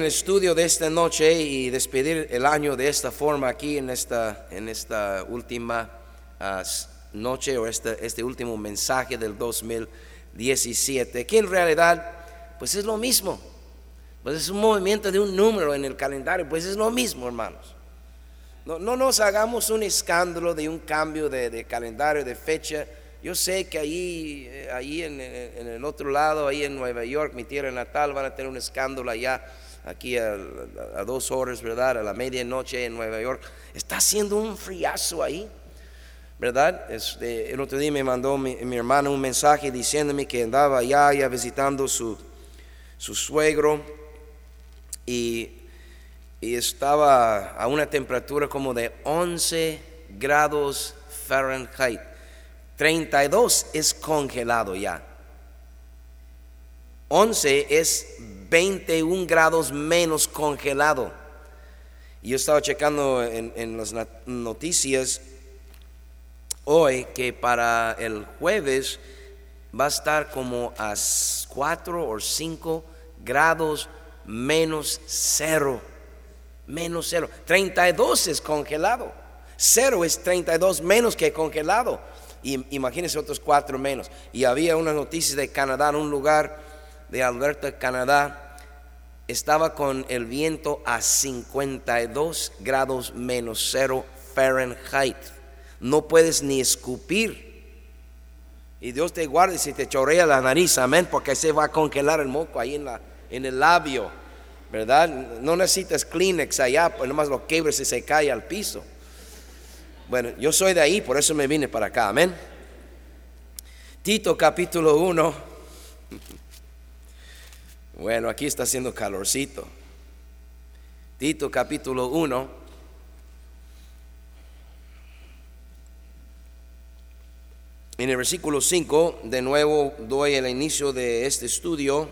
el estudio de esta noche y despedir el año de esta forma aquí en esta, en esta última ah, noche o este, este último mensaje del 2017, que en realidad pues es lo mismo, pues es un movimiento de un número en el calendario, pues es lo mismo hermanos. No, no nos hagamos un escándalo de un cambio de, calendario, de fecha. Yo sé que ahí, eh, ahí en, en el otro lado, ahí en Nueva York, mi tierra natal, van a tener un escándalo allá aquí a, dos horas, ¿verdad? A la medianoche en Nueva York. Está haciendo un friazo ahí, ¿verdad? Este, el otro día me mandó mi, hermano un mensaje diciéndome que andaba allá, ya visitando su, su suegro y, y estaba a una temperatura como de 11 grados Fahrenheit. 32 es congelado ya. 11 es 21 grados menos congelado. Y yo estaba checando en, las noticias hoy que para el jueves va a estar como a 4 o 5 grados menos cero. Menos cero. 32 es congelado. Cero es 32 menos que congelado. Y imagínense otros cuatro menos. Y había una noticia de Canadá en un lugar de Alberta, Canadá, estaba con el viento a 52 grados menos cero Fahrenheit. No puedes ni escupir. Y Dios te guarde si te chorrea la nariz, amén, porque se va a congelar el moco ahí en, la, en el labio, ¿verdad? No necesitas Kleenex allá, pues nomás lo quebres y se cae al piso. Bueno, yo soy de ahí, por eso me vine para acá, amén. Tito capítulo 1. Bueno, aquí está haciendo calorcito. Tito capítulo 1. En el versículo 5, de nuevo doy el inicio de este estudio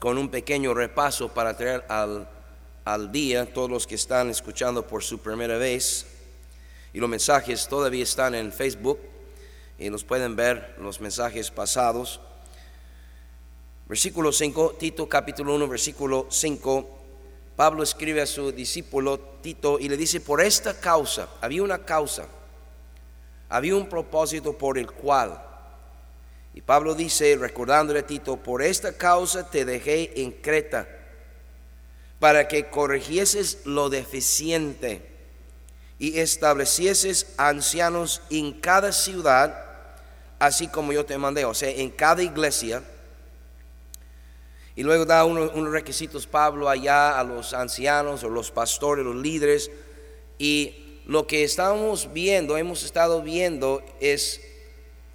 con un pequeño repaso para traer al, al día todos los que están escuchando por su primera vez. Y los mensajes todavía están en Facebook y los pueden ver los mensajes pasados. Versículo 5, Tito capítulo 1, versículo 5, Pablo escribe a su discípulo Tito y le dice, por esta causa, había una causa, había un propósito por el cual, y Pablo dice, recordándole a Tito, por esta causa te dejé en Creta, para que corrigieses lo deficiente y establecieses ancianos en cada ciudad, así como yo te mandé, o sea, en cada iglesia, y luego da unos, requisitos Pablo allá a los ancianos o los pastores, los líderes. Y lo que estamos viendo, hemos estado viendo, es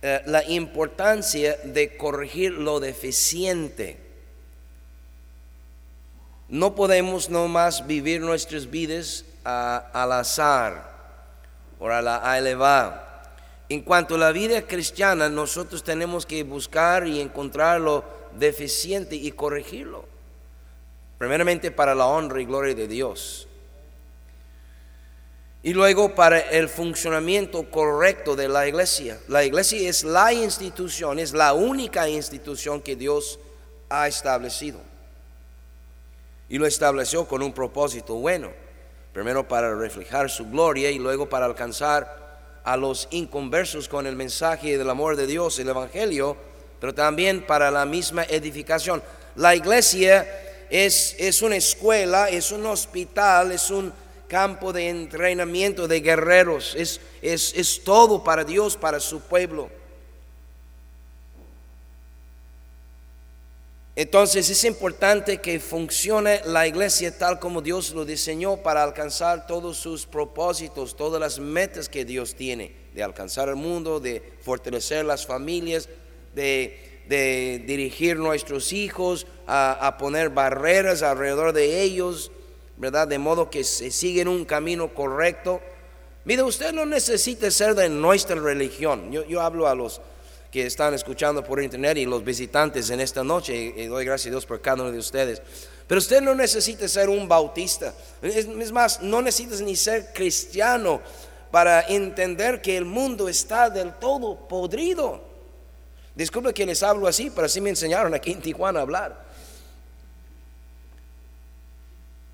eh, la importancia de corregir lo deficiente. No podemos nomás vivir nuestras vidas al azar o a la elevada. En cuanto a la vida cristiana, nosotros tenemos que buscar y encontrarlo deficiente y corregirlo. Primeramente para la honra y gloria de Dios. Y luego para el funcionamiento correcto de la iglesia. La iglesia es la institución, es la única institución que Dios ha establecido. Y lo estableció con un propósito bueno. Primero para reflejar su gloria y luego para alcanzar a los inconversos con el mensaje del amor de Dios, el Evangelio, pero también para la misma edificación. La iglesia es, es una escuela, es un hospital, es un campo de entrenamiento de guerreros, es, es, es todo para Dios, para su pueblo. Entonces es importante que funcione la iglesia tal como Dios lo diseñó para alcanzar todos sus propósitos, todas las metas que Dios tiene, de alcanzar el mundo, de fortalecer las familias, de, dirigir nuestros hijos, a, poner barreras alrededor de ellos, ¿verdad? De modo que se siguen un camino correcto. Mire, usted no necesita ser de nuestra religión. Yo, yo hablo a los que están escuchando por internet y los visitantes en esta noche, y, doy gracias a Dios por cada uno de ustedes. Pero usted no necesita ser un bautista. es más, no necesita ni ser cristiano para entender que el mundo está del todo podrido. Disculpe que les hablo así, pero así me enseñaron aquí en Tijuana a hablar.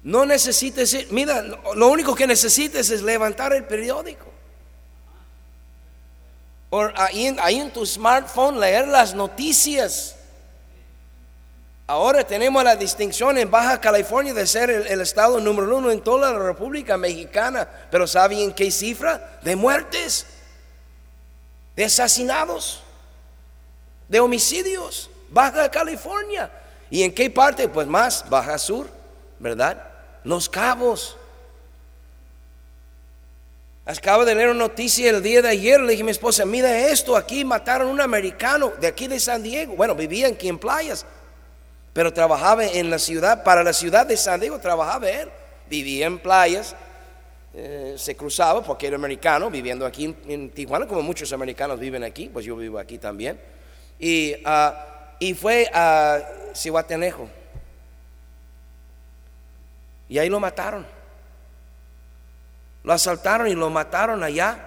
No necesites, mira, lo único que necesites es levantar el periódico. O ahí, ahí en tu smartphone leer las noticias. Ahora tenemos la distinción en Baja California de ser el, estado número uno en toda la República Mexicana. Pero ¿saben qué cifra? De muertes, de asesinados, de homicidios. Baja California. ¿Y en qué parte? Pues más, Baja Sur, ¿verdad? Los Cabos. Acabo de leer una noticia el día de ayer, le dije a mi esposa, mira esto, aquí mataron a un americano de aquí de San Diego. Bueno, vivía aquí en playas pero trabajaba en la ciudad, para la ciudad de San Diego trabajaba él, vivía en playas, eh, se cruzaba porque era americano, viviendo aquí en, Tijuana, como muchos americanos viven aquí, pues yo vivo aquí también, y, ah, y fue a Cihuatanejo, y ahí lo mataron, lo asaltaron y lo mataron allá.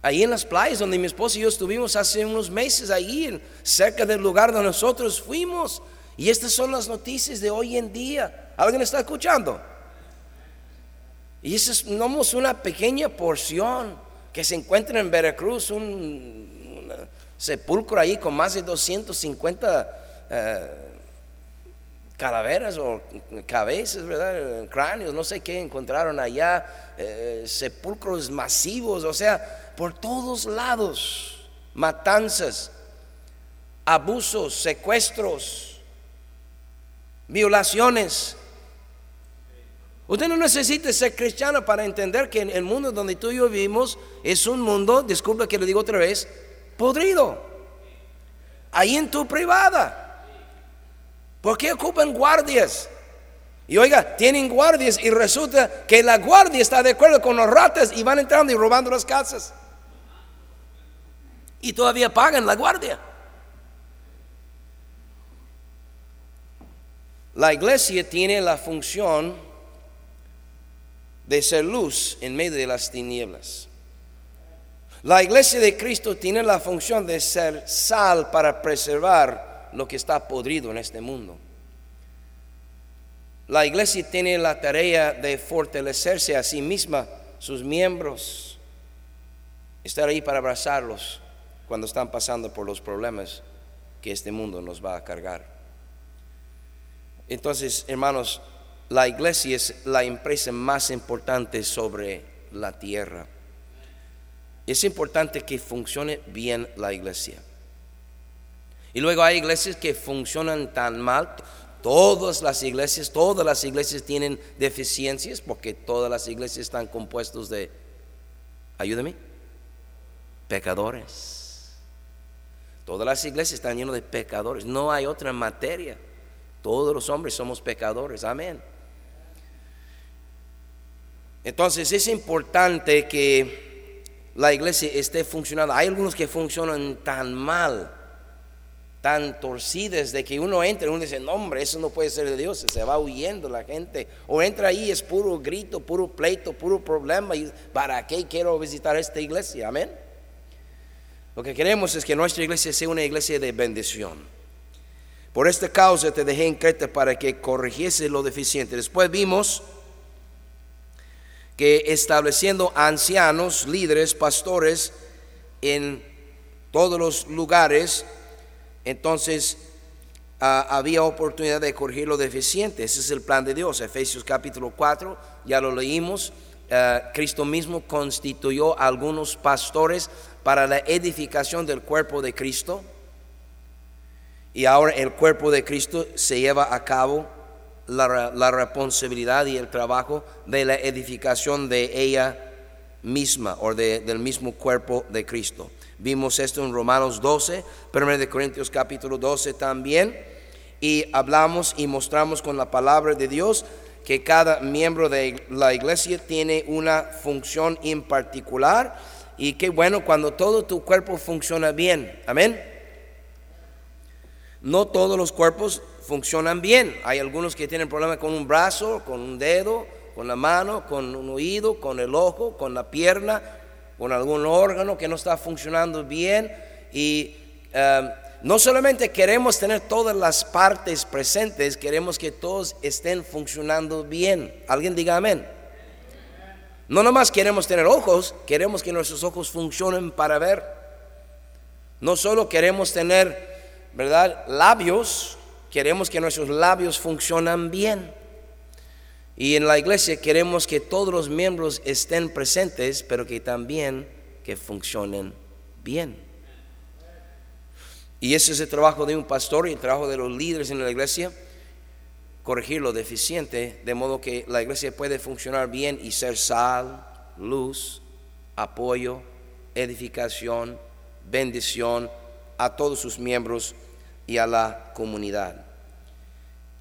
Ahí en las playas donde mi esposa y yo estuvimos hace unos meses, ahí cerca del lugar donde nosotros fuimos. Y estas son las noticias de hoy en día. ¿Alguien está escuchando? Y esa es una pequeña porción que se encuentra en Veracruz, un, sepulcro ahí con más de 250 eh, calaveras o cabezas, ¿verdad? Cráneos, no sé qué encontraron allá, eh, sepulcros masivos, o sea, por todos lados, matanzas, abusos, secuestros, violaciones. Usted no necesita ser cristiano para entender que el mundo donde tú y yo vivimos es un mundo, disculpa que le digo otra vez, podrido. Ahí en tu privada. ¿Por qué ocupan guardias? Y oiga, tienen guardias y resulta que la guardia está de acuerdo con los ratas y van entrando y robando las casas y todavía pagan la guardia. La iglesia tiene la función de ser luz en medio de las tinieblas. La iglesia de Cristo tiene la función de ser sal para preservar lo que está podrido en este mundo. La iglesia tiene la tarea de fortalecerse a sí misma, sus miembros, estar ahí para abrazarlos, cuando están pasando por los problemas que este mundo nos va a cargar. Entonces, hermanos, la iglesia es la empresa más importante sobre la tierra. Es importante que funcione bien la iglesia. Y luego hay iglesias que funcionan tan mal. Todas las iglesias, todas las iglesias tienen deficiencias porque todas las iglesias están compuestas de, ayúdame, pecadores. Todas las iglesias están llenas de pecadores. No hay otra materia. Todos los hombres somos pecadores. Amén. Entonces es importante que la iglesia esté funcionando. Hay algunos que funcionan tan mal, tan torcidas, de que uno entra y uno dice, no hombre, eso no puede ser de Dios. Se va huyendo la gente. O entra ahí, es puro grito, puro pleito, puro problema. ¿Y para qué quiero visitar esta iglesia? Amén. Lo que queremos es que nuestra iglesia sea una iglesia de bendición. Por esta causa te dejé en Creta para que corrigiese lo deficiente. Después vimos que estableciendo ancianos, líderes, pastores en todos los lugares, entonces ah, había oportunidad de corregir lo deficiente. Ese es el plan de Dios. Efesios capítulo 4, ya lo leímos. Ah, Cristo mismo constituyó algunos pastores para la edificación del cuerpo de Cristo. Y ahora el cuerpo de Cristo se lleva a cabo la, responsabilidad y el trabajo de la edificación de ella misma o del mismo cuerpo de Cristo. Vimos esto en Romanos 12, 1 de Corintios capítulo 12 también. Y hablamos y mostramos con la palabra de Dios que cada miembro de la iglesia tiene una función en particular y qué bueno cuando todo tu cuerpo funciona bien. Amén. No todos los cuerpos funcionan bien. Hay algunos que tienen problemas con un brazo, con un dedo, con la mano, con un oído, con el ojo, con la pierna, con algún órgano que no está funcionando bien. Y um, no solamente queremos tener todas las partes presentes, queremos que todos estén funcionando bien. Alguien diga amén. No nomás queremos tener ojos, queremos que nuestros ojos funcionen para ver. No solo queremos tener, ¿verdad? Labios, queremos que nuestros labios funcionan bien. Y en la iglesia queremos que todos los miembros estén presentes, pero que también que funcionen bien. Y ese es el trabajo de un pastor y el trabajo de los líderes en la iglesia, corregir lo deficiente, de modo que la iglesia puede funcionar bien y ser sal, luz, apoyo, edificación, bendición a todos sus miembros y a la comunidad.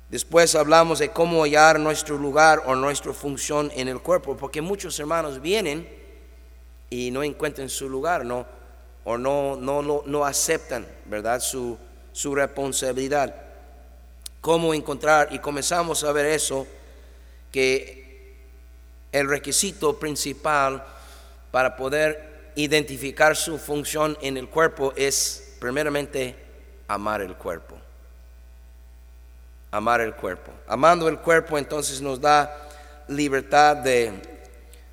Después hablamos de cómo hallar nuestro lugar o nuestra función en el cuerpo, porque muchos hermanos vienen y no encuentran su lugar, no o no, no, no, aceptan, ¿verdad? Su, su responsabilidad. ¿Cómo encontrar? Y comenzamos a ver eso, que el requisito principal para poder identificar su función en el cuerpo es primeramente amar el cuerpo. Amar el cuerpo. Amando el cuerpo entonces nos da libertad de,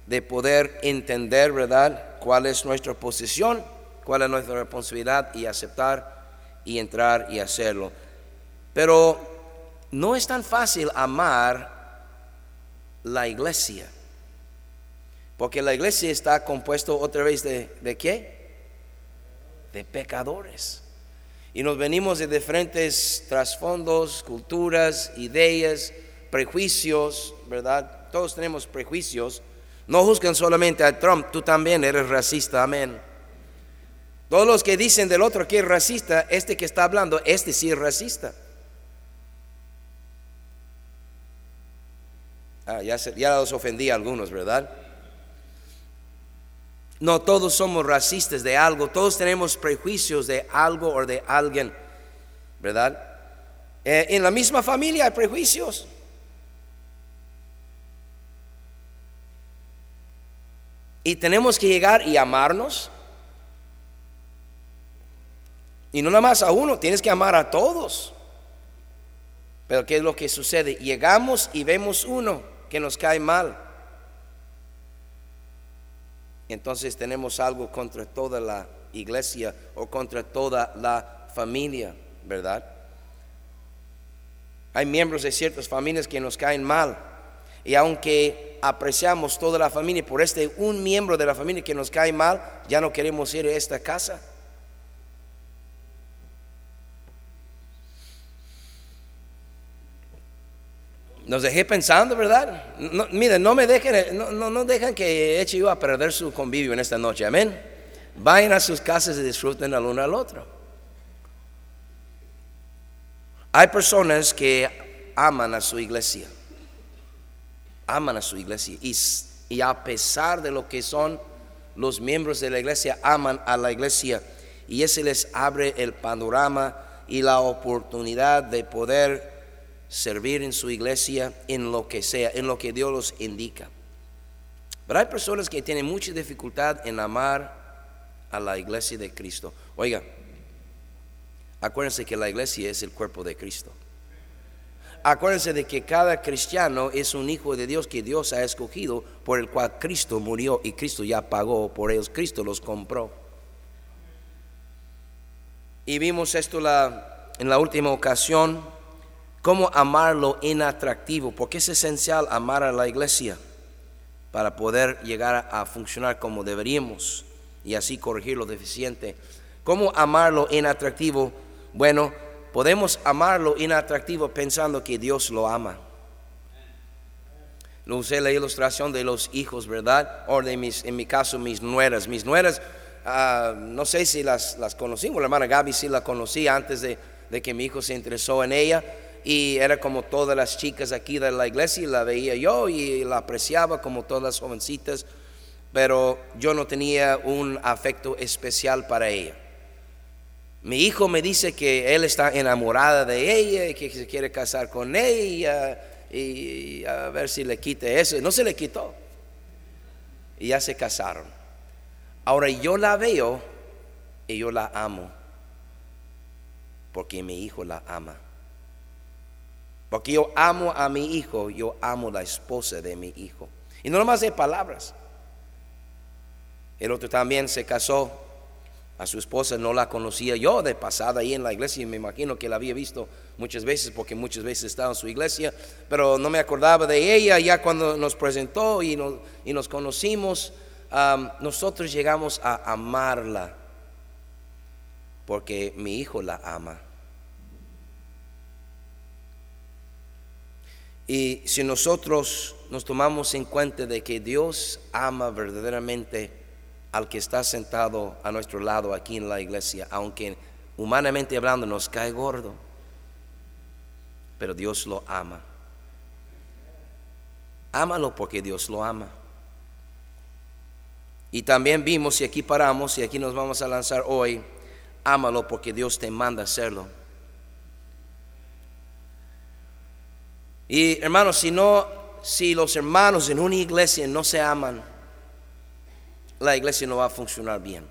de poder entender, ¿verdad? ¿Cuál es nuestra posición? cuál es nuestra responsabilidad y aceptar y entrar y hacerlo. Pero no es tan fácil amar la iglesia, porque la iglesia está compuesto otra vez de, ¿de qué? De pecadores. Y nos venimos de diferentes trasfondos, culturas, ideas, prejuicios, ¿verdad? Todos tenemos prejuicios. No juzgan solamente a Trump, tú también eres racista, amén. Todos los que dicen del otro que es racista, este que está hablando, este sí es racista. Ah, ya, ya los ofendí a algunos, ¿verdad? No todos somos racistas de algo, todos tenemos prejuicios de algo o de alguien, ¿verdad? Eh, en la misma familia hay prejuicios. Y tenemos que llegar y amarnos y no nada más a uno, tienes que amar a todos. Pero ¿qué es lo que sucede? Llegamos y vemos uno que nos cae mal. Entonces tenemos algo contra toda la iglesia o contra toda la familia, ¿verdad? Hay miembros de ciertas familias que nos caen mal. Y aunque apreciamos toda la familia, por este un miembro de la familia que nos cae mal, ya no queremos ir a esta casa. Nos dejé pensando, ¿verdad? miren, no me dejen, no, no, dejan que eche yo a perder su convivio en esta noche, amén. Vayan a sus casas y disfruten al uno al otro. Hay personas que aman a su iglesia, aman a su iglesia y, y a pesar de lo que son los miembros de la iglesia, aman a la iglesia y ese les abre el panorama y la oportunidad de poder servir en su iglesia, en lo que sea, en lo que Dios los indica. Pero hay personas que tienen mucha dificultad en amar a la iglesia de Cristo. Oiga, acuérdense que la iglesia es el cuerpo de Cristo. Acuérdense de que cada cristiano es un hijo de Dios que Dios ha escogido, por el cual Cristo murió y Cristo ya pagó por ellos, Cristo los compró. Y vimos esto en la última ocasión cómo amarlo inatractivo, porque es esencial amar a la iglesia para poder llegar a funcionar como deberíamos y así corregir lo deficiente. ¿Cómo amarlo inatractivo? Bueno, podemos amarlo inatractivo pensando que Dios lo ama. No usé la ilustración de los hijos, ¿verdad? O de mis, en mi caso, mis nueras. Mis nueras, ah, no sé si las, las conocimos, la hermana Gaby sí la conocí antes de, de que mi hijo se interesó en ella y era como todas las chicas aquí de la iglesia y la veía yo y la apreciaba como todas las jovencitas, pero yo no tenía un afecto especial para ella. Mi hijo me dice que él está enamorada de ella y que se quiere casar con ella y a ver si le quite eso. No se le quitó. Y ya se casaron. Ahora yo la veo y yo la amo. porque mi hijo la ama. Porque yo amo a mi hijo, yo amo la esposa de mi hijo. Y no nomás de palabras. El otro también se casó, a su esposa no la conocía yo de pasada ahí en la iglesia y me imagino que la había visto muchas veces porque muchas veces estaba en su iglesia, pero no me acordaba de ella ya cuando nos presentó y nos, y nos conocimos, nosotros llegamos a amarla porque mi hijo la ama. Y si nosotros nos tomamos en cuenta de que Dios ama verdaderamente al que está sentado a nuestro lado aquí en la iglesia, aunque humanamente hablando nos cae gordo, pero Dios lo ama. Ámalo porque Dios lo ama. Y también vimos, y aquí paramos, y aquí nos vamos a lanzar hoy, ámalo porque Dios te manda hacerlo. Y hermanos, si no, si los hermanos en una iglesia no se aman, la iglesia no va a funcionar bien.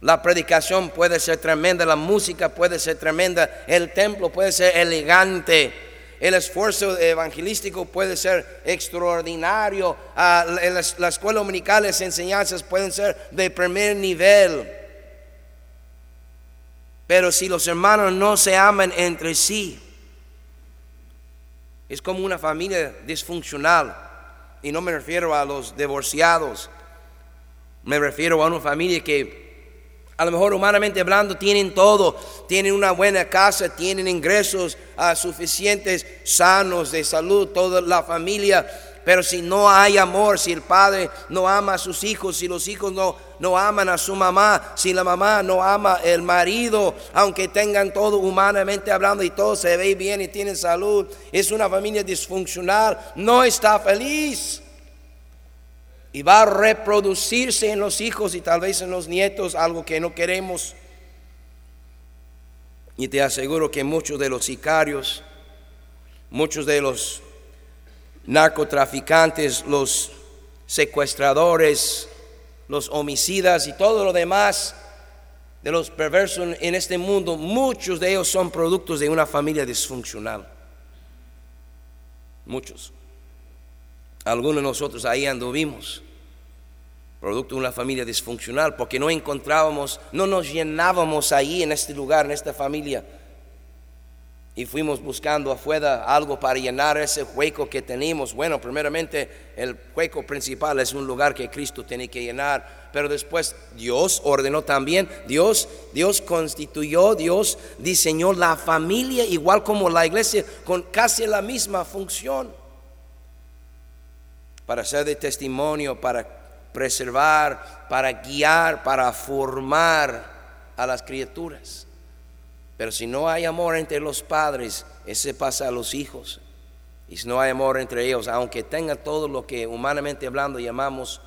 La predicación puede ser tremenda, la música puede ser tremenda, el templo puede ser elegante, el esfuerzo evangelístico puede ser extraordinario, ah, la escuela dominical, las enseñanzas pueden ser de primer nivel. Pero si los hermanos no se aman entre sí, es como una familia disfuncional. Y no me refiero a los divorciados. Me refiero a una familia que a lo mejor humanamente hablando tienen todo, tienen una buena casa, tienen ingresos ah, suficientes, sanos, de salud, toda la familia. Pero si no hay amor, si el padre no ama a sus hijos, si los hijos no, no aman a su mamá, si la mamá no ama el marido, aunque tengan todo humanamente hablando y todo se ve bien y tienen salud, es una familia disfuncional, no está feliz. Y va a reproducirse en los hijos y tal vez en los nietos algo que no queremos. Y te aseguro que muchos de los sicarios, muchos de los narcotraficantes, los secuestradores, los homicidas y todo lo demás de los perversos en este mundo, muchos de ellos son productos de una familia disfuncional. Muchos. Algunos de nosotros ahí anduvimos, producto de una familia disfuncional, porque no encontrábamos, no nos llenábamos ahí en este lugar, en esta familia y fuimos buscando afuera algo para llenar ese hueco que tenemos. Bueno, primeramente el hueco principal es un lugar que Cristo tiene que llenar, pero después Dios ordenó también, Dios, Dios constituyó, Dios diseñó la familia igual como la iglesia con casi la misma función para ser de testimonio, para preservar, para guiar, para formar a las criaturas. Pero si no hay amor entre los padres, ese pasa a los hijos. Y si no hay amor entre ellos, aunque tenga todo lo que humanamente hablando llamamos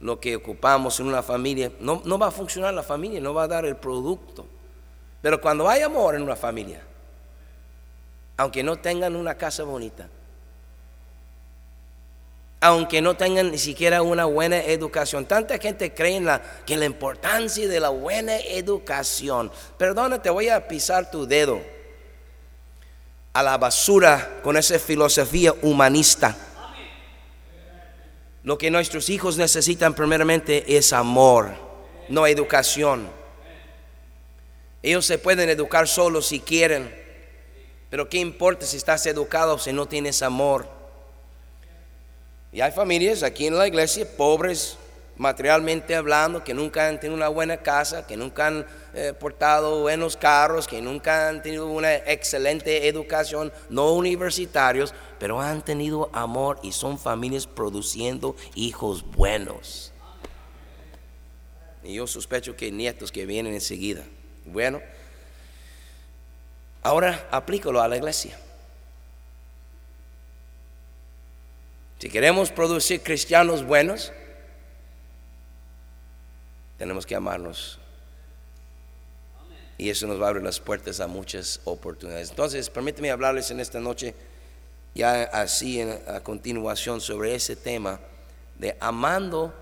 lo que ocupamos en una familia, no, no va a funcionar la familia, no va a dar el producto. Pero cuando hay amor en una familia, aunque no tengan una casa bonita, aunque no tengan ni siquiera una buena educación. Tanta gente cree en la, que la importancia de la buena educación. Perdona, te voy a pisar tu dedo a la basura con esa filosofía humanista. Lo que nuestros hijos necesitan primeramente es amor, no educación. Ellos se pueden educar solos si quieren, pero ¿qué importa si estás educado si no tienes amor? Y hay familias aquí en la iglesia, pobres materialmente hablando, que nunca han tenido una buena casa, que nunca han eh, portado buenos carros, que nunca han tenido una excelente educación, no universitarios, pero han tenido amor y son familias produciendo hijos buenos. Y yo sospecho que nietos que vienen enseguida. Bueno, ahora aplícalo a la iglesia. Si queremos producir cristianos buenos, tenemos que amarnos. Y eso nos va a abrir las puertas a muchas oportunidades. Entonces, permíteme hablarles en esta noche, ya así a continuación, sobre ese tema de amando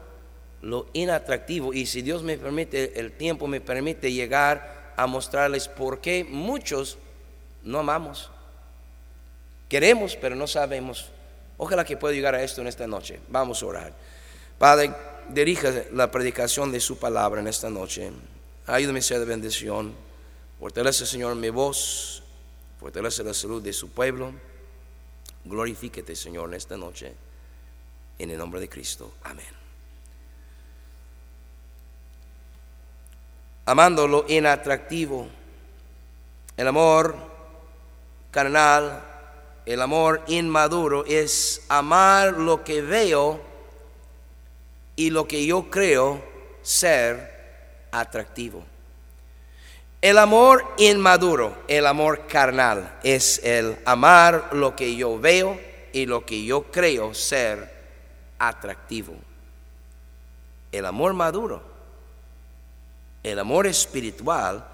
lo inatractivo. Y si Dios me permite, el tiempo me permite llegar a mostrarles por qué muchos no amamos. Queremos, pero no sabemos. Ojalá que pueda llegar a esto en esta noche. Vamos a orar. Padre, dirija la predicación de su palabra en esta noche. Ayúdame a de bendición. Fortalece, Señor, mi voz. Fortalece la salud de su pueblo. Glorifíquete, Señor, en esta noche. En el nombre de Cristo. Amén. Amando lo inatractivo. El amor carnal, el amor inmaduro es amar lo que veo y lo que yo creo ser atractivo. El amor inmaduro, el amor carnal, es el amar lo que yo veo y lo que yo creo ser atractivo. El amor maduro, el amor espiritual,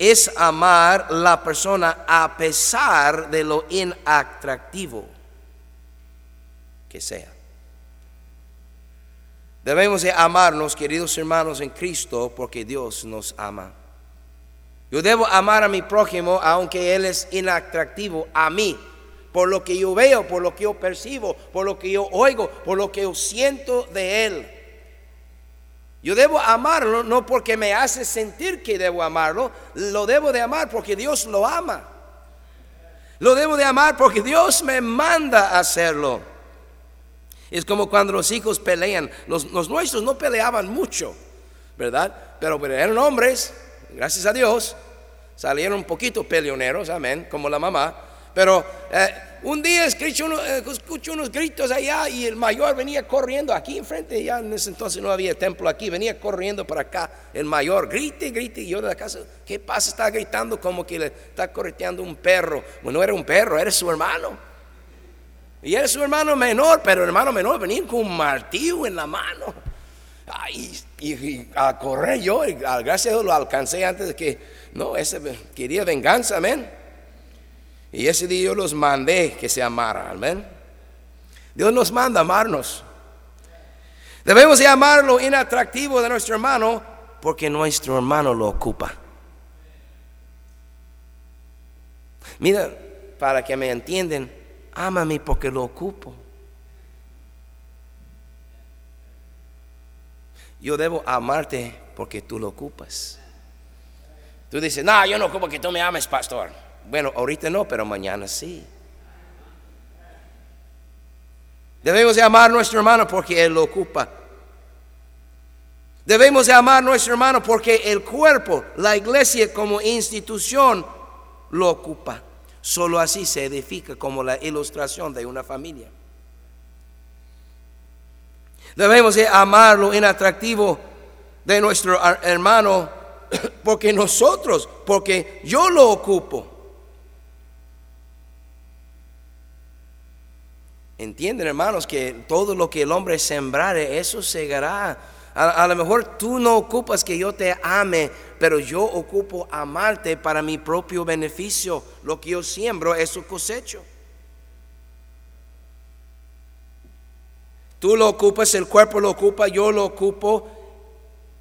es amar la persona a pesar de lo inatractivo que sea. Debemos de amarnos, queridos hermanos, en Cristo, porque Dios nos ama. Yo debo amar a mi prójimo, aunque Él es inatractivo a mí, por lo que yo veo, por lo que yo percibo, por lo que yo oigo, por lo que yo siento de Él. Yo debo amarlo no porque me hace sentir que debo amarlo, lo debo de amar porque Dios lo ama. Lo debo de amar porque Dios me manda a hacerlo. Es como cuando los hijos pelean. Los, nuestros no peleaban mucho, ¿verdad? Pero, eran hombres, gracias a Dios. Salieron un poquito peleoneros, amén, como la mamá. Pero eh, un día escucho, eh, escucho, unos gritos allá y el mayor venía corriendo aquí enfrente, ya en ese entonces no había templo aquí, venía corriendo para acá. El mayor grite, grite, y yo de la casa, ¿qué pasa? Está gritando como que le está correteando un perro. Bueno, no era un perro, era su hermano. Y era su hermano menor, pero el hermano menor venía con un martillo en la mano. y, a correr yo, gracias a Dios lo alcancé antes de que, no, ese quería venganza, amén. Y ese día yo los mandé que se amaran, amén. Dios nos manda amarnos. Debemos de amar lo inatractivo de nuestro hermano porque nuestro hermano lo ocupa. Mira, para que me entiendan, Ámame porque lo ocupo. Yo debo amarte porque tú lo ocupas. Tú dices, no, yo no ocupo que tú me ames, pastor. Bueno, ahorita no, pero mañana sí. Debemos de amar a nuestro hermano porque Él lo ocupa. Debemos de amar a nuestro hermano porque el cuerpo, la iglesia como institución, lo ocupa. Solo así se edifica como la ilustración de una familia. Debemos de amar lo inatractivo de nuestro hermano porque nosotros, porque yo lo ocupo. Entienden, hermanos, que todo lo que el hombre sembrare, eso segará. A, a, lo mejor tú no ocupas que yo te ame, pero yo ocupo amarte para mi propio beneficio. Lo que yo siembro, eso cosecho. Tú lo ocupas, el cuerpo lo ocupa, yo lo ocupo.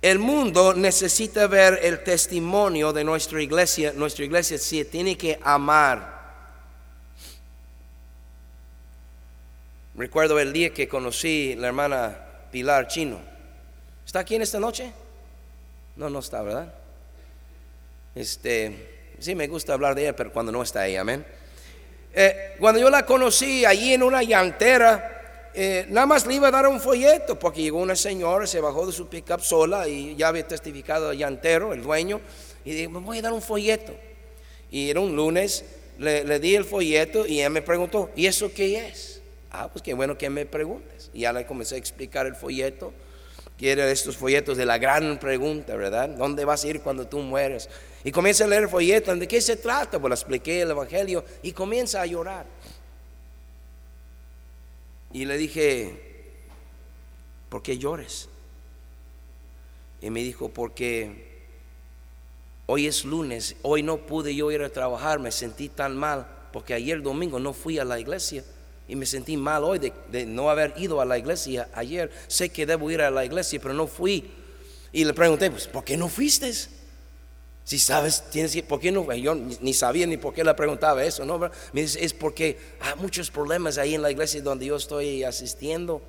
El mundo necesita ver el testimonio de nuestra iglesia. Nuestra iglesia sí tiene que amar. Recuerdo el día que conocí la hermana Pilar Chino. ¿Está aquí en esta noche? No, no está, ¿verdad? Este, sí me gusta hablar de ella, pero cuando no está ella, amén. Eh, cuando yo la conocí allí en una llantera, eh, nada más le iba a dar un folleto, porque llegó una señora, se bajó de su pickup sola y ya había testificado el llantero, el dueño, y dije, me voy a dar un folleto. Y era un lunes, le, le di el folleto y ella me preguntó, ¿y eso qué es? Ah, pues qué bueno que me preguntes. Y ya le comencé a explicar el folleto quiere estos folletos de la gran pregunta, ¿verdad? ¿Dónde vas a ir cuando tú mueres? Y comienza a leer el folleto, ¿de qué se trata? Pues le expliqué el Evangelio y comienza a llorar. Y le dije, ¿por qué llores? Y me dijo, porque hoy es lunes, hoy no pude yo ir a trabajar, me sentí tan mal, porque ayer domingo no fui a la iglesia y me sentí mal hoy de, no haber ido a la iglesia ayer. Sé que debo ir a la iglesia, pero no fui. Y le pregunté, pues, ¿por qué no fuiste? Si sabes, tienes que, ¿por qué no? Yo ni sabía ni por qué le preguntaba eso, ¿no? Me dice, es porque hay muchos problemas ahí en la iglesia donde yo estoy asistiendo.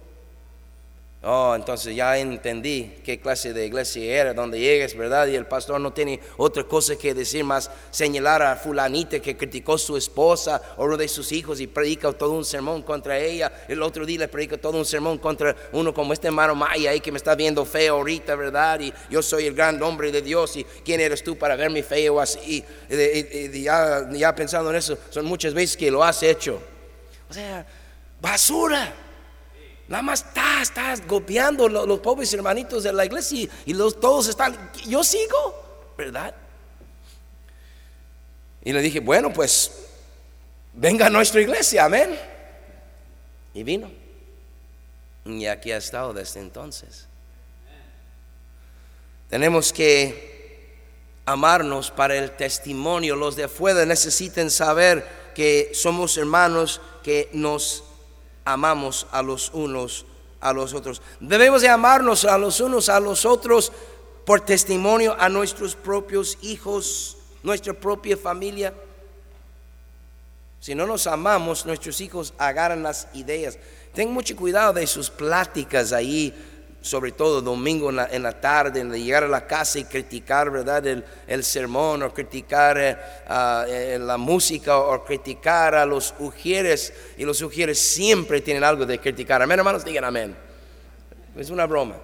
Oh, entonces ya entendí qué clase de iglesia era, donde llegues, ¿verdad? Y el pastor no tiene otra cosa que decir más señalar a fulanita que criticó a su esposa o uno de sus hijos y predica todo un sermón contra ella. El otro día le predica todo un sermón contra uno como este hermano Maya ahí que me está viendo feo ahorita, ¿verdad? Y yo soy el gran hombre de Dios y quién eres tú para verme feo así. Y, ya, ya pensando en eso, son muchas veces que lo has hecho. O sea, basura. Nada más estás, golpeando los, pobres hermanitos de la iglesia y, todos están, yo sigo, ¿verdad? Y le dije, bueno, pues venga a nuestra iglesia, amén. Y vino. Y aquí ha estado desde entonces. Tenemos que amarnos para el testimonio. Los de afuera necesitan saber que somos hermanos, que nos amamos a los unos a los otros. Debemos de amarnos a los unos a los otros por testimonio a nuestros propios hijos, nuestra propia familia. Si no nos amamos, nuestros hijos agarran las ideas. Ten mucho cuidado de sus pláticas ahí sobre todo domingo en la, tarde, en llegar a la casa y criticar, ¿verdad? El, sermón o criticar eh, eh, la música o criticar a los ujieres. Y los ujieres siempre tienen algo de criticar. Amén, hermanos, digan amén. Es una broma.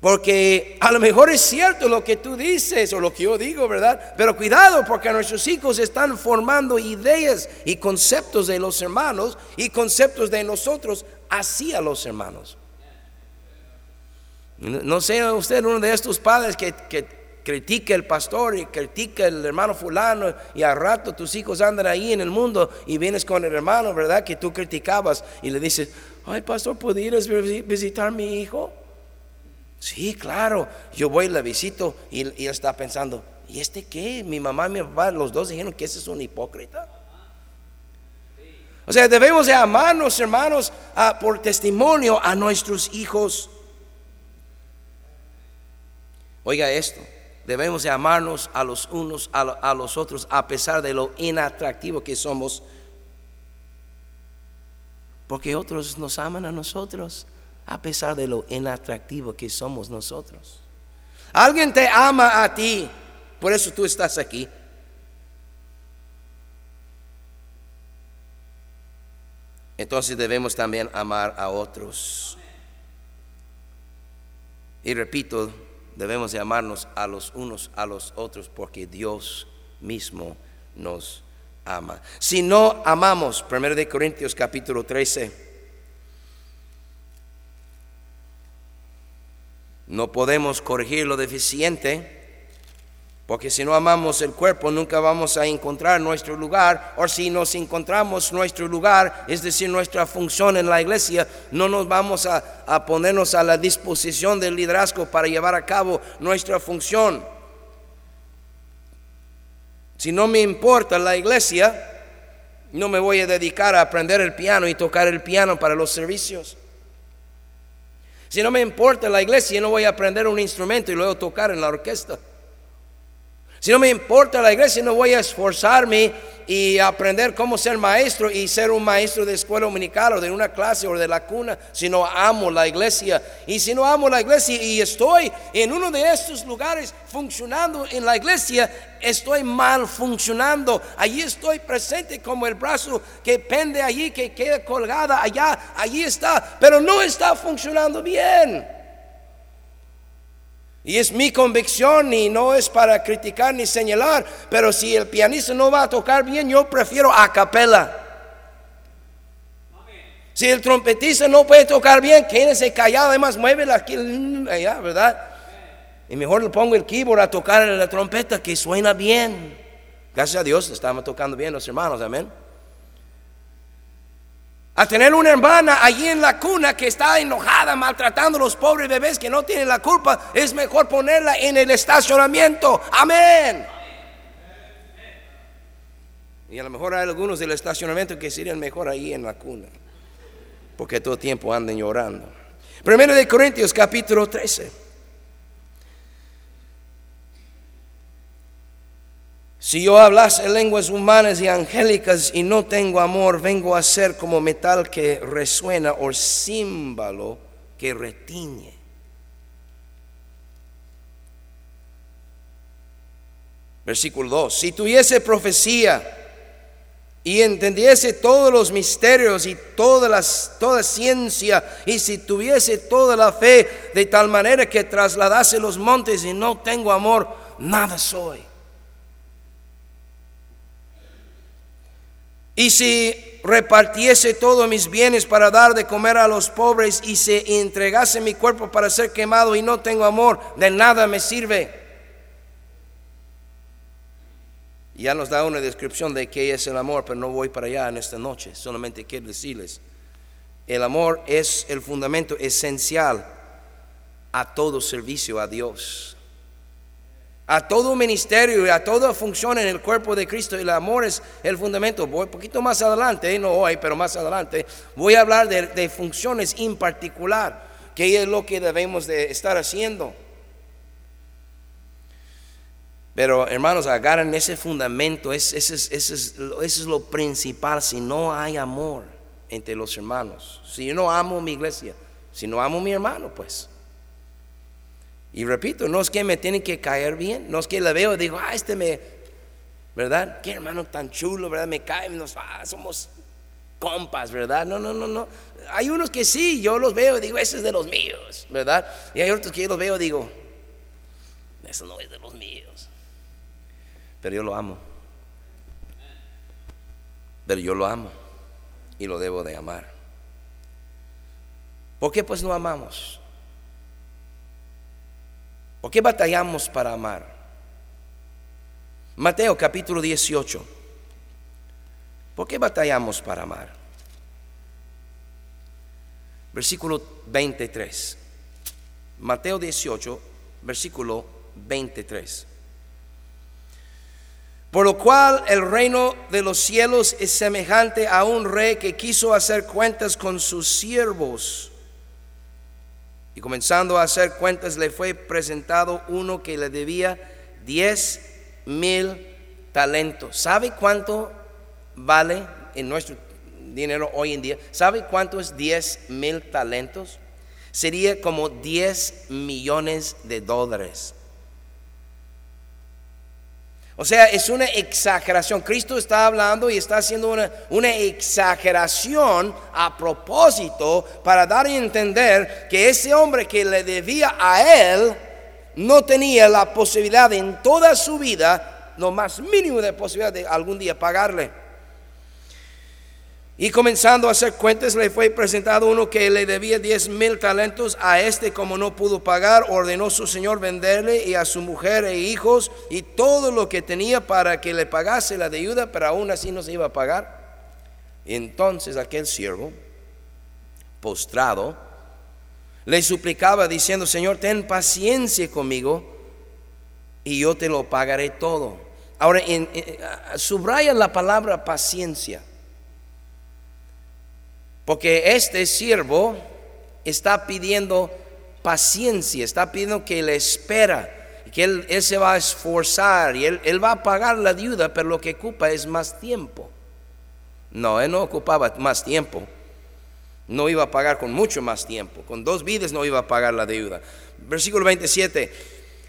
Porque a lo mejor es cierto lo que tú dices o lo que yo digo, ¿verdad? Pero cuidado porque nuestros hijos están formando ideas y conceptos de los hermanos y conceptos de nosotros hacia los hermanos. No sea usted uno de estos padres que, que critica el pastor y critica el hermano fulano y al rato tus hijos andan ahí en el mundo y vienes con el hermano, ¿verdad? Que tú criticabas y le dices, ay pastor, ¿pudieras visitar mi hijo? Sí, claro, yo voy y le visito y, él está pensando, ¿y este qué? Mi mamá y mi papá, los dos dijeron que ese es un hipócrita. O sea, debemos de amarnos, hermanos, por testimonio a nuestros hijos. Oiga esto, debemos de amarnos a los unos a, los otros a pesar de lo inatractivo que somos. Porque otros nos aman a nosotros a pesar de lo inatractivo que somos nosotros. Alguien te ama a ti, por eso tú estás aquí. entonces debemos también amar a otros. Y repito, debemos de amarnos a los unos a los otros porque Dios mismo nos ama. Si no amamos, 1 de Corintios capítulo 13, no podemos corregir lo deficiente porque si no amamos el cuerpo, nunca vamos a encontrar nuestro lugar. O si nos encontramos nuestro lugar, es decir, nuestra función en la iglesia, no nos vamos a, a ponernos a la disposición del liderazgo para llevar a cabo nuestra función. Si no me importa la iglesia, no me voy a dedicar a aprender el piano y tocar el piano para los servicios. Si no me importa la iglesia, no voy a aprender un instrumento y luego tocar en la orquesta. Si no me importa la iglesia, no voy a esforzarme y aprender cómo ser maestro y ser un maestro de escuela dominical o de una clase o de la cuna, si no amo la iglesia. Y si no amo la iglesia y estoy en uno de estos lugares funcionando en la iglesia, estoy mal funcionando. Allí estoy presente como el brazo que pende allí, que queda colgada allá, allí está, pero no está funcionando bien. Y es mi convicción y no es para criticar ni señalar, pero si el pianista no va a tocar bien, yo prefiero a capela. Si el trompetista no puede tocar bien, quédese callado, además mueve aquí, allá, ¿verdad? Y mejor le pongo el keyboard a tocar la trompeta que suena bien. Gracias a Dios estamos tocando bien los hermanos, amén a tener una hermana allí en la cuna que está enojada, maltratando a los pobres bebés que no tienen la culpa, es mejor ponerla en el estacionamiento. Amén. Y a lo mejor hay algunos del estacionamiento que serían mejor ahí en la cuna, porque todo el tiempo andan llorando. Primero de Corintios capítulo 13. Si yo hablase lenguas humanas y angélicas y no tengo amor, vengo a ser como metal que resuena o símbolo que retiñe. Versículo 2. Si tuviese profecía y entendiese todos los misterios y toda, las, toda ciencia, y si tuviese toda la fe de tal manera que trasladase los montes y no tengo amor, nada soy. Y si repartiese todos mis bienes para dar de comer a los pobres y se entregase mi cuerpo para ser quemado y no tengo amor, de nada me sirve. Ya nos da una descripción de qué es el amor, pero no voy para allá en esta noche. Solamente quiero decirles, el amor es el fundamento esencial a todo servicio a Dios. A todo ministerio y a toda función en el cuerpo de Cristo, el amor es el fundamento. Voy un poquito más adelante, no hoy, pero más adelante, voy a hablar de, funciones en particular, que es lo que debemos de estar haciendo. Pero hermanos, agarren ese fundamento, ese, es, lo principal. Si no hay amor entre los hermanos, si yo no amo mi iglesia, si no amo mi hermano, pues. Y repito, no es que me tiene que caer bien, no es que le veo y digo, ah, este me, ¿verdad? Qué hermano tan chulo, ¿verdad? Me cae, nos, ah, somos compas, ¿verdad? No, no, no, no. Hay unos que sí, yo los veo y digo, ese es de los míos, ¿verdad? Y hay otros que yo los veo y digo, eso no es de los míos pero yo lo amo. Pero yo lo amo y lo debo de amar. ¿Por qué pues no amamos? ¿Por qué batallamos para amar? Mateo capítulo 18. ¿Por qué batallamos para amar? Versículo 23. Mateo 18, versículo 23. Por lo cual el reino de los cielos es semejante a un rey que quiso hacer cuentas con sus siervos. Y comenzando a hacer cuentas le fue presentado uno que le debía diez mil talentos. ¿Sabe cuánto vale en nuestro dinero hoy en día? ¿Sabe cuánto es diez mil talentos? Sería como diez millones de dólares. O sea, es una exageración. Cristo está hablando y está haciendo una, una, exageración a propósito para dar a entender que ese hombre que le debía a él no tenía la posibilidad en toda su vida, lo más mínimo de posibilidad de algún día pagarle. Y comenzando a hacer cuentas, le fue presentado uno que le debía diez mil talentos. A este, como no pudo pagar, ordenó su señor venderle y a su mujer e hijos y todo lo que tenía para que le pagase la deuda, pero aún así no se iba a pagar. Entonces aquel siervo, postrado, le suplicaba diciendo, Señor, ten paciencia conmigo y yo te lo pagaré todo. Ahora, en, subraya la palabra paciencia. Porque este siervo está pidiendo paciencia, está pidiendo que le espera, que él, se va a esforzar y él, él va a pagar la deuda, pero lo que ocupa es más tiempo. No, él no ocupaba más tiempo. No iba a pagar con mucho más tiempo. Con dos vidas no iba a pagar la deuda. Versículo 27.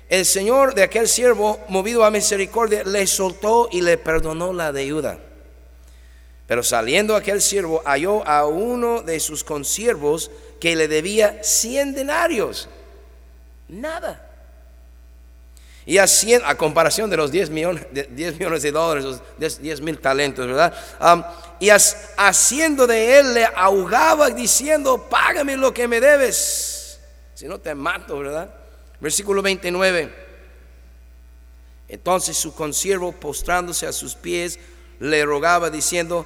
El Señor de aquel siervo, movido a misericordia, le soltó y le perdonó la deuda. Pero saliendo aquel siervo halló a uno de sus consiervos que le debía cien denarios. Nada. Y a, a comparación de los 10 millones de, millones de dólares, los 10 mil talentos, ¿verdad? y haciendo de él le ahogaba diciendo, págame lo que me debes, si no te mato, ¿verdad? Versículo 29. Entonces su consiervo postrándose a sus pies le rogaba diciendo,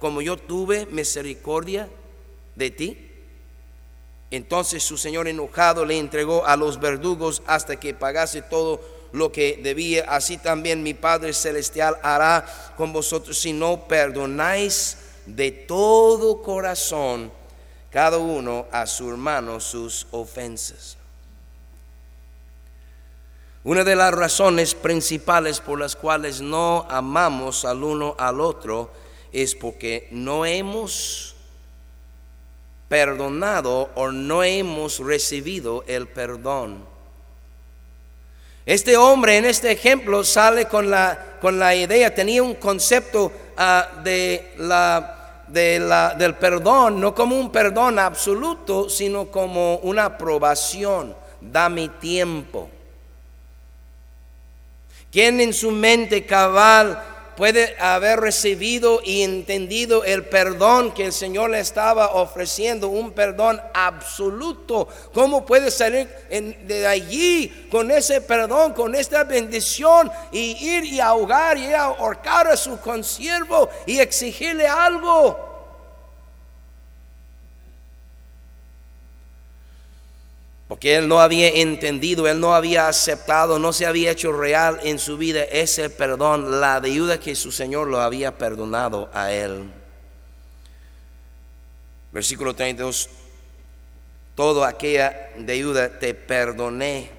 como yo tuve misericordia de ti? Entonces su señor enojado le entregó a los verdugos hasta que pagase todo lo que debía. Así también mi Padre Celestial hará con vosotros si no perdonáis de todo corazón cada uno a su hermano sus ofensas. Una de las razones principales por las cuales no amamos al uno al otro es porque no hemos perdonado o no hemos recibido el perdón. Este hombre en este ejemplo sale con la, con la idea, tenía un concepto ah, de la, de la, del perdón, no como un perdón absoluto, sino como una aprobación. Dame tiempo. ¿Quién en su mente cabal puede haber recibido y entendido el perdón que el Señor le estaba ofreciendo, un perdón absoluto. ¿Cómo puede salir de allí con ese perdón, con esta bendición y ir y ahogar y ahorcar a su consiervo y exigirle algo? Porque él no había entendido, él no había aceptado, no se había hecho real en su vida ese perdón, la deuda que su Señor lo había perdonado a él. Versículo 32, toda aquella deuda te perdoné,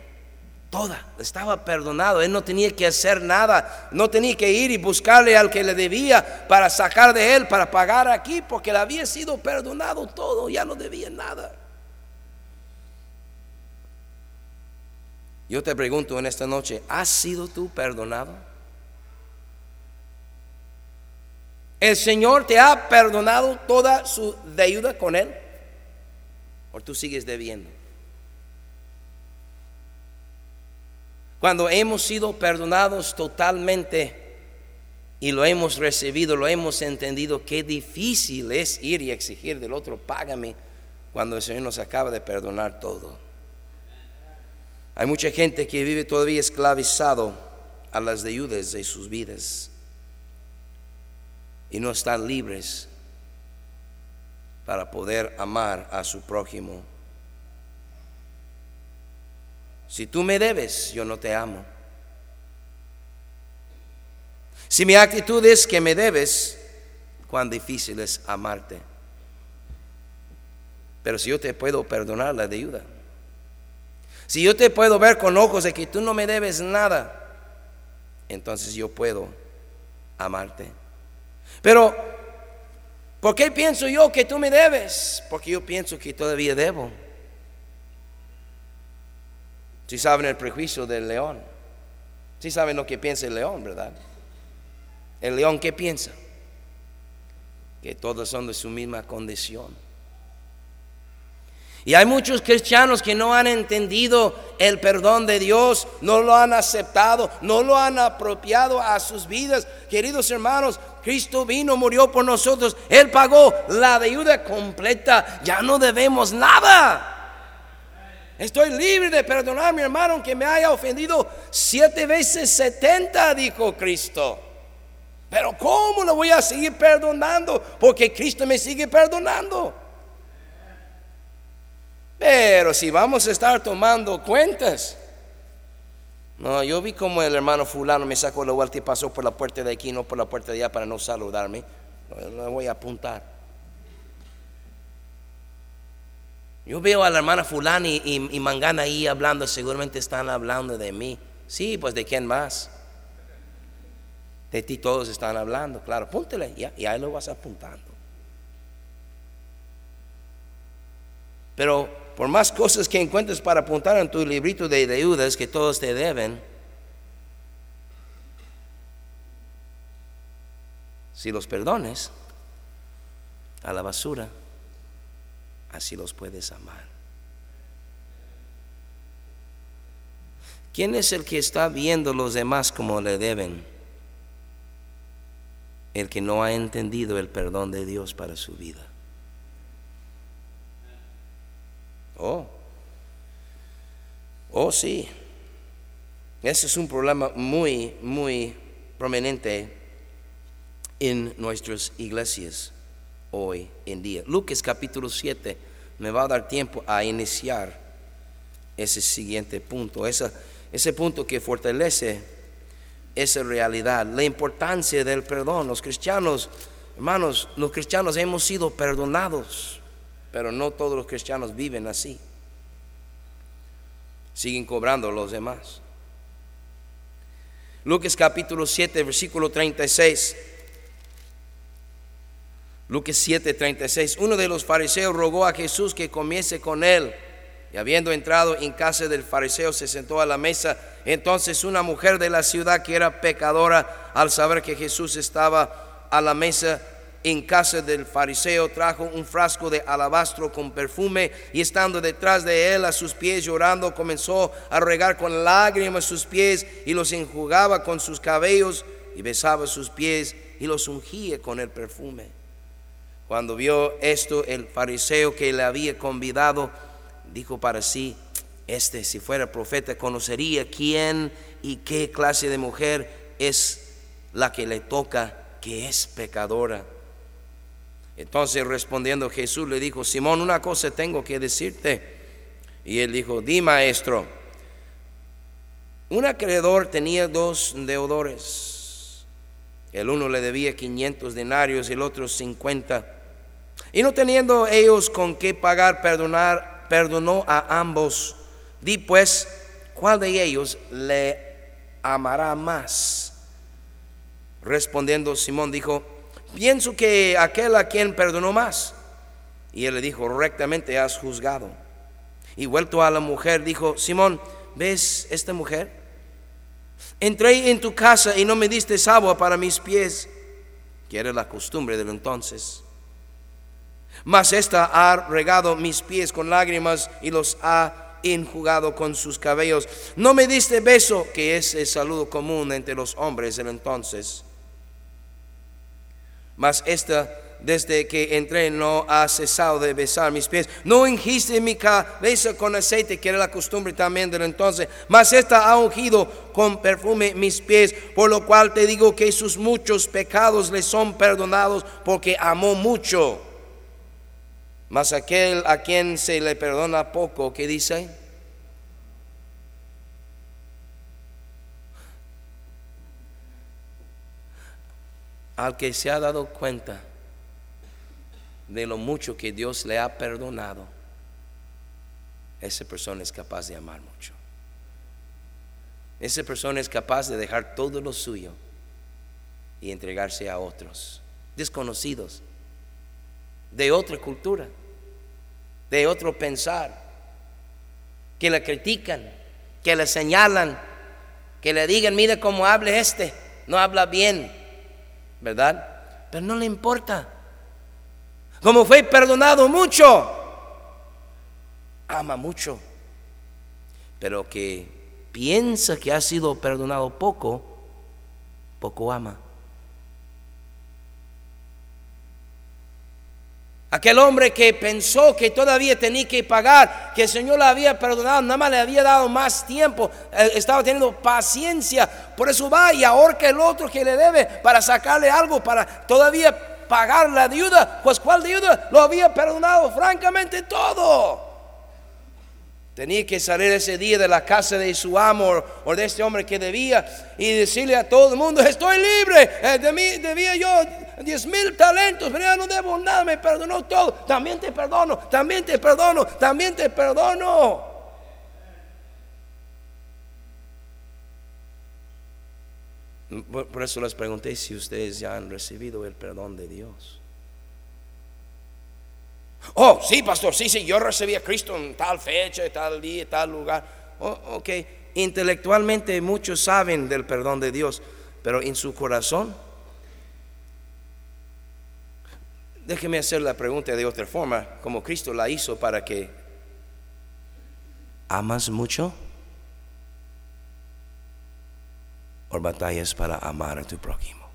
toda, estaba perdonado, él no tenía que hacer nada, no tenía que ir y buscarle al que le debía para sacar de él, para pagar aquí, porque le había sido perdonado todo, ya no debía nada. Yo te pregunto en esta noche, ¿has sido tú perdonado? ¿El Señor te ha perdonado toda su deuda con Él? ¿O tú sigues debiendo? Cuando hemos sido perdonados totalmente y lo hemos recibido, lo hemos entendido, qué difícil es ir y exigir del otro, págame, cuando el Señor nos acaba de perdonar todo. Hay mucha gente que vive todavía esclavizado a las deudas de sus vidas y no están libres para poder amar a su prójimo. Si tú me debes, yo no te amo. Si mi actitud es que me debes, cuán difícil es amarte. Pero si yo te puedo perdonar la deuda, si yo te puedo ver con ojos de que tú no me debes nada, entonces yo puedo amarte. Pero, ¿por qué pienso yo que tú me debes? Porque yo pienso que todavía debo. Si saben el prejuicio del león, si saben lo que piensa el león, ¿verdad? El león, ¿qué piensa? Que todos son de su misma condición. Y hay muchos cristianos que no han entendido el perdón de Dios, no lo han aceptado, no lo han apropiado a sus vidas. Queridos hermanos, Cristo vino, murió por nosotros, Él pagó la deuda completa, ya no debemos nada. Estoy libre de perdonar a mi hermano que me haya ofendido siete veces setenta, dijo Cristo. Pero ¿cómo lo voy a seguir perdonando? Porque Cristo me sigue perdonando. Pero si vamos a estar tomando cuentas, no, yo vi como el hermano fulano me sacó la vuelta y pasó por la puerta de aquí, no por la puerta de allá para no saludarme. No voy a apuntar. Yo veo a la hermana fulana y, mangana ahí hablando, seguramente están hablando de mí. Sí, pues de quién más. De ti todos están hablando, claro, apúntele, ya, y ahí lo vas apuntando. Pero por más cosas que encuentres para apuntar en tu librito de deudas que todos te deben, si los perdones a la basura, así los puedes amar. ¿Quién es el que está viendo a los demás como le deben? El que no ha entendido el perdón de Dios para su vida. Oh, oh sí. Ese es un problema muy, muy prominente en nuestras iglesias hoy en día. Lucas capítulo 7 me va a dar tiempo a iniciar ese siguiente punto, ese punto que fortalece esa realidad, la importancia del perdón. Los cristianos, hermanos, los cristianos hemos sido perdonados, pero no todos los cristianos viven así. Siguen cobrando los demás. Lucas capítulo 7, versículo 36. Lucas 7, 36. Uno de los fariseos rogó a Jesús que comiese con él. Y habiendo entrado en casa del fariseo, se sentó a la mesa. Entonces una mujer de la ciudad que era pecadora, al saber que Jesús estaba a la mesa en casa del fariseo, trajo un frasco de alabastro con perfume y estando detrás de él a sus pies llorando, comenzó a regar con lágrimas sus pies y los enjugaba con sus cabellos y besaba sus pies y los ungía con el perfume. Cuando vio esto, el fariseo que le había convidado, dijo para sí, este si fuera profeta conocería quién y qué clase de mujer es la que le toca que es pecadora. Entonces respondiendo Jesús le dijo, Simón, una cosa tengo que decirte. Y él dijo, di maestro, un acreedor tenía dos deudores. El uno le debía 500 denarios y el otro 50. Y no teniendo ellos con qué pagar, perdonar perdonó a ambos. Di pues, ¿cuál de ellos le amará más? Respondiendo Simón dijo, pienso que aquel a quien perdonó más. Y él le dijo, rectamente has juzgado. Y vuelto a la mujer, dijo, Simón, ¿ves esta mujer? Entré en tu casa y no me diste agua para mis pies, que era la costumbre del entonces mas esta ha regado mis pies con lágrimas y los ha enjugado con sus cabellos. No me diste beso, que es el saludo común entre los hombres del entonces. Mas esta, desde que entré, no ha cesado de besar mis pies. No ungiste mi cabeza con aceite, que era la costumbre también del entonces. Mas esta ha ungido con perfume mis pies, por lo cual te digo que sus muchos pecados le son perdonados, porque amó mucho. Mas aquel a quien se le perdona poco, ¿qué dice? Al que se ha dado cuenta de lo mucho que Dios le ha perdonado, esa persona es capaz de amar mucho. Esa persona es capaz de dejar todo lo suyo y entregarse a otros desconocidos de otra cultura de otro pensar, que le critican, que le señalan, que le digan, mire cómo hable este, no habla bien, ¿verdad? Pero no le importa. Como fue perdonado mucho, ama mucho, pero que piensa que ha sido perdonado poco, poco ama. Aquel hombre que pensó que todavía tenía que pagar, que el Señor le había perdonado, nada más le había dado más tiempo, eh, estaba teniendo paciencia. Por eso va y ahorca el otro que le debe para sacarle algo, para todavía pagar la deuda. Pues ¿cuál deuda? Lo había perdonado francamente todo. Tenía que salir ese día de la casa de su amo o de este hombre que debía y decirle a todo el mundo, estoy libre, eh, de mí debía yo diez mil talentos, pero ya no debo nada, me perdonó todo, también te perdono, también te perdono, también te perdono. por eso les pregunté si ustedes ya han recibido el perdón de Dios. Oh, sí, pastor, sí, sí, yo recibí a Cristo en tal fecha, tal día, tal lugar. Oh, ok, intelectualmente muchos saben del perdón de Dios, pero en su corazón, déjeme hacer la pregunta de otra forma, como Cristo la hizo para que, ¿amas mucho? ¿O batallas para amar a tu prójimo?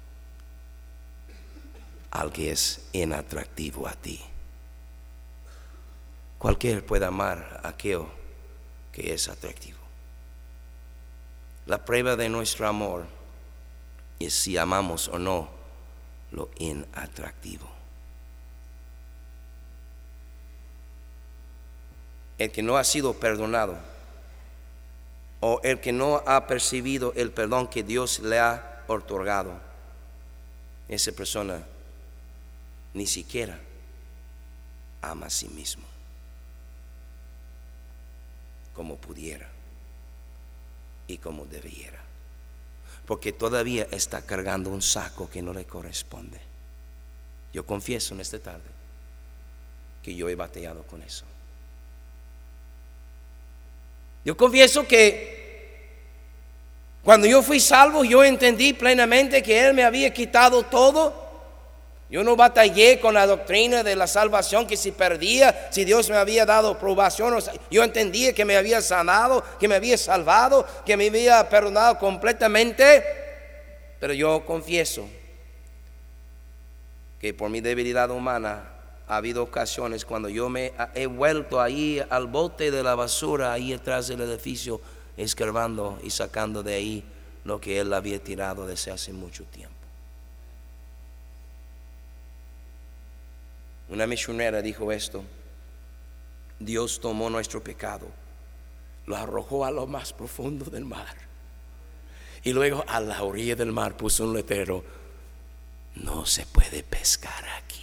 Al que es inatractivo a ti. Cualquiera puede amar a aquello que es atractivo. La prueba de nuestro amor es si amamos o no lo inatractivo. El que no ha sido perdonado o el que no ha percibido el perdón que Dios le ha otorgado, esa persona ni siquiera ama a sí mismo como pudiera y como debiera. Porque todavía está cargando un saco que no le corresponde. Yo confieso en esta tarde que yo he bateado con eso. Yo confieso que cuando yo fui salvo, yo entendí plenamente que Él me había quitado todo yo no batallé con la doctrina de la salvación que si perdía, si Dios me había dado probación, yo entendía que me había sanado, que me había salvado, que me había perdonado completamente. Pero yo confieso que por mi debilidad humana ha habido ocasiones cuando yo me he vuelto ahí al bote de la basura, ahí detrás del edificio, escarbando y sacando de ahí lo que Él había tirado desde hace mucho tiempo. Una misionera dijo esto, Dios tomó nuestro pecado, lo arrojó a lo más profundo del mar y luego a la orilla del mar puso un letrero, no se puede pescar aquí.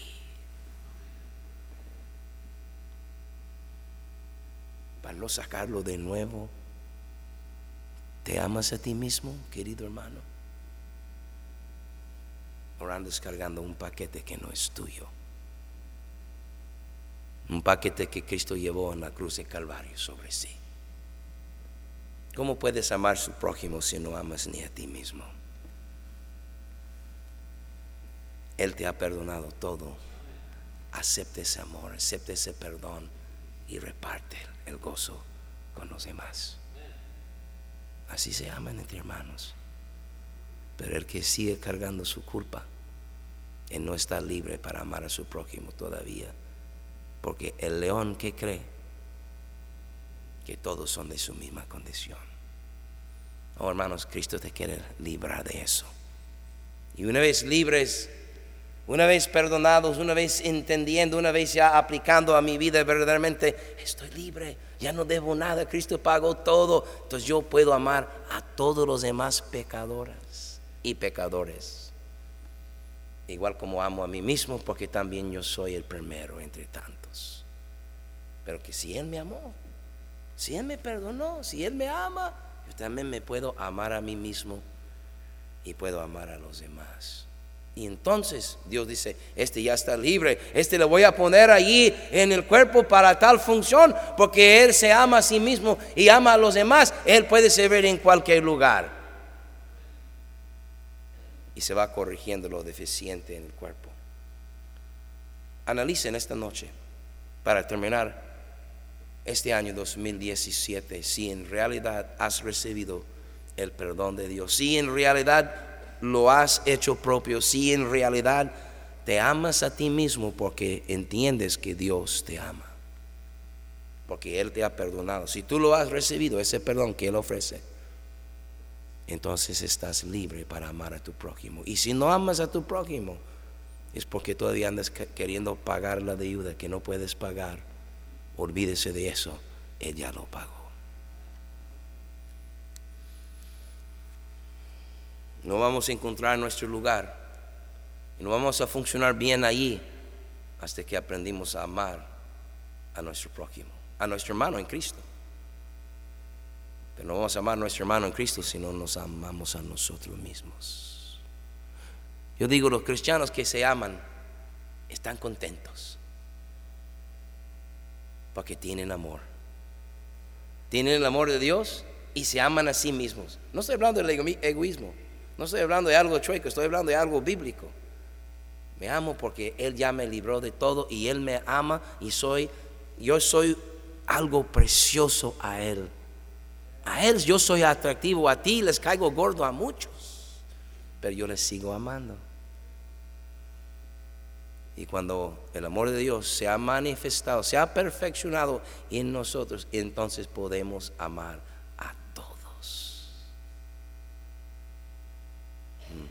Para no sacarlo de nuevo, ¿te amas a ti mismo, querido hermano? Orando descargando un paquete que no es tuyo un paquete que Cristo llevó en la cruz de Calvario sobre sí. ¿Cómo puedes amar a su prójimo si no amas ni a ti mismo? Él te ha perdonado todo. Acepte ese amor, acepte ese perdón y reparte el gozo con los demás. Así se aman entre hermanos. Pero el que sigue cargando su culpa, él no está libre para amar a su prójimo todavía. Porque el león que cree que todos son de su misma condición. Oh hermanos, Cristo te quiere librar de eso. Y una vez libres, una vez perdonados, una vez entendiendo, una vez ya aplicando a mi vida verdaderamente, estoy libre, ya no debo nada, Cristo pagó todo. Entonces yo puedo amar a todos los demás pecadores y pecadores igual como amo a mí mismo, porque también yo soy el primero entre tantos. Pero que si Él me amó, si Él me perdonó, si Él me ama, yo también me puedo amar a mí mismo y puedo amar a los demás. Y entonces Dios dice, este ya está libre, este le voy a poner allí en el cuerpo para tal función, porque Él se ama a sí mismo y ama a los demás, Él puede servir en cualquier lugar y se va corrigiendo lo deficiente en el cuerpo. Analicen esta noche, para terminar este año 2017, si en realidad has recibido el perdón de Dios, si en realidad lo has hecho propio, si en realidad te amas a ti mismo porque entiendes que Dios te ama, porque Él te ha perdonado. Si tú lo has recibido, ese perdón que Él ofrece, entonces estás libre para amar a tu prójimo. Y si no amas a tu prójimo, es porque todavía andas queriendo pagar la deuda que no puedes pagar. Olvídese de eso, Él ya lo pagó. No vamos a encontrar nuestro lugar y no vamos a funcionar bien allí hasta que aprendimos a amar a nuestro prójimo, a nuestro hermano en Cristo. Pero no vamos a amar a nuestro hermano en Cristo si no nos amamos a nosotros mismos. Yo digo, los cristianos que se aman están contentos porque tienen amor. Tienen el amor de Dios y se aman a sí mismos. No estoy hablando del egoísmo, no estoy hablando de algo chueco, estoy hablando de algo bíblico. Me amo porque Él ya me libró de todo y Él me ama y soy, yo soy algo precioso a Él. A Él yo soy atractivo, a ti les caigo gordo a muchos, pero yo les sigo amando. Y cuando el amor de Dios se ha manifestado, se ha perfeccionado en nosotros, entonces podemos amar a todos. Mm.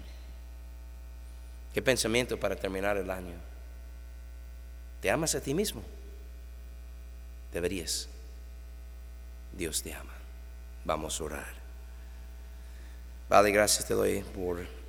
¿Qué pensamiento para terminar el año? ¿Te amas a ti mismo? Deberías. Dios te ama. Vamos a orar. Padre, gracias te doy por